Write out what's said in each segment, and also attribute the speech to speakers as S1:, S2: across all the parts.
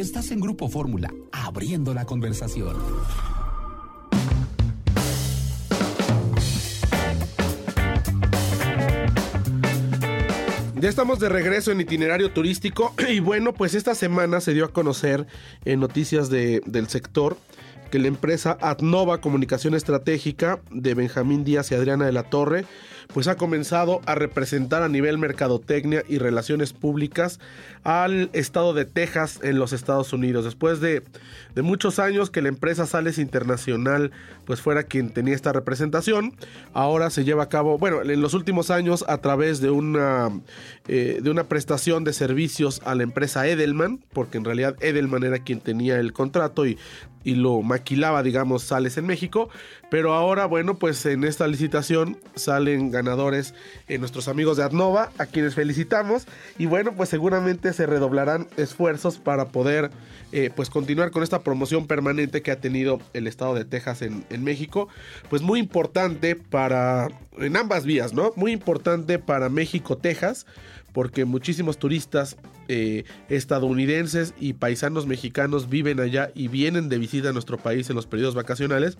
S1: Estás en Grupo Fórmula, abriendo la conversación.
S2: Ya estamos de regreso en itinerario turístico y bueno, pues esta semana se dio a conocer en noticias de, del sector que la empresa Adnova Comunicación Estratégica de Benjamín Díaz y Adriana de la Torre pues ha comenzado a representar a nivel mercadotecnia y relaciones públicas al estado de Texas en los Estados Unidos. Después de, muchos años que la empresa Sales Internacional pues fuera quien tenía esta representación, ahora se lleva a cabo, bueno, en los últimos años a través de una, eh, de una prestación de servicios a la empresa Edelman, porque en realidad Edelman era quien tenía el contrato y y lo maquilaba, digamos, Sales en México. Pero ahora, bueno, pues en esta licitación salen ganadores eh, nuestros amigos de Adnova, a quienes felicitamos. Y bueno, pues seguramente se redoblarán esfuerzos para poder eh, pues continuar con esta promoción permanente que ha tenido el estado de Texas en, en México. Pues muy importante para, en ambas vías, ¿no? Muy importante para México, Texas porque muchísimos turistas eh, estadounidenses y paisanos mexicanos viven allá y vienen de visita a nuestro país en los periodos vacacionales.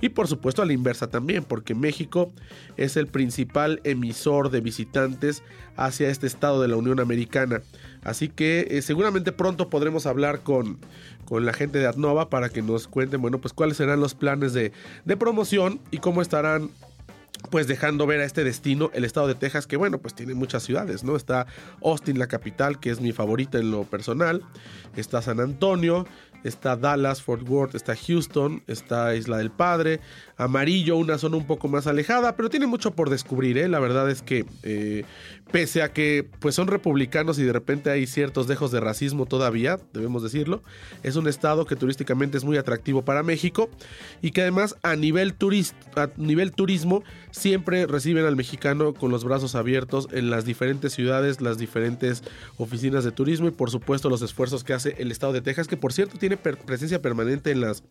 S2: Y por supuesto a la inversa también, porque México es el principal emisor de visitantes hacia este estado de la Unión Americana. Así que eh, seguramente pronto podremos hablar con, con la gente de Adnova para que nos cuenten, bueno, pues cuáles serán los planes de, de promoción y cómo estarán pues dejando ver a este destino el estado de Texas, que bueno, pues tiene muchas ciudades, ¿no? Está Austin, la capital, que es mi favorita en lo personal, está San Antonio, está Dallas, Fort Worth, está Houston, está Isla del Padre, Amarillo, una zona un poco más alejada, pero tiene mucho por descubrir, ¿eh? La verdad es que eh, pese a que pues son republicanos y de repente hay ciertos dejos de racismo todavía, debemos decirlo, es un estado que turísticamente es muy atractivo para México y que además a nivel, a nivel turismo siempre reciben al mexicano con los brazos abiertos en las diferentes ciudades, las diferentes oficinas de turismo y por supuesto los esfuerzos que hace el estado de Texas, que por cierto tiene presencia permanente en las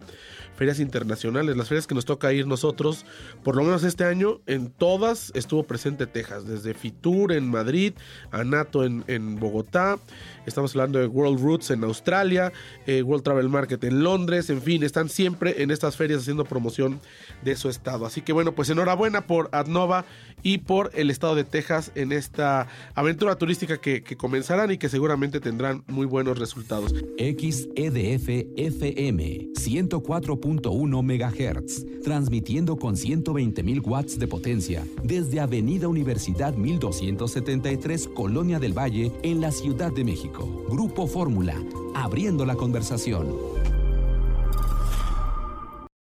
S2: ferias internacionales, las ferias que nos toca ir nosotros, por lo menos este año, en todas estuvo presente Texas, desde Fitur en Madrid, Anato en, en Bogotá, estamos hablando de World Roots en Australia, eh, World Travel Market en Londres, en fin, están siempre en estas ferias haciendo promoción de su estado. Así que bueno, pues enhorabuena por Adnova y por el estado de Texas en esta aventura turística que, comenzarán y que seguramente tendrán muy buenos resultados.
S1: XEDF FM 104.1 MHz, transmitiendo con 120.000 watts de potencia desde Avenida Universidad 1273, Colonia del Valle, en la Ciudad de México. Grupo Fórmula, abriendo la conversación.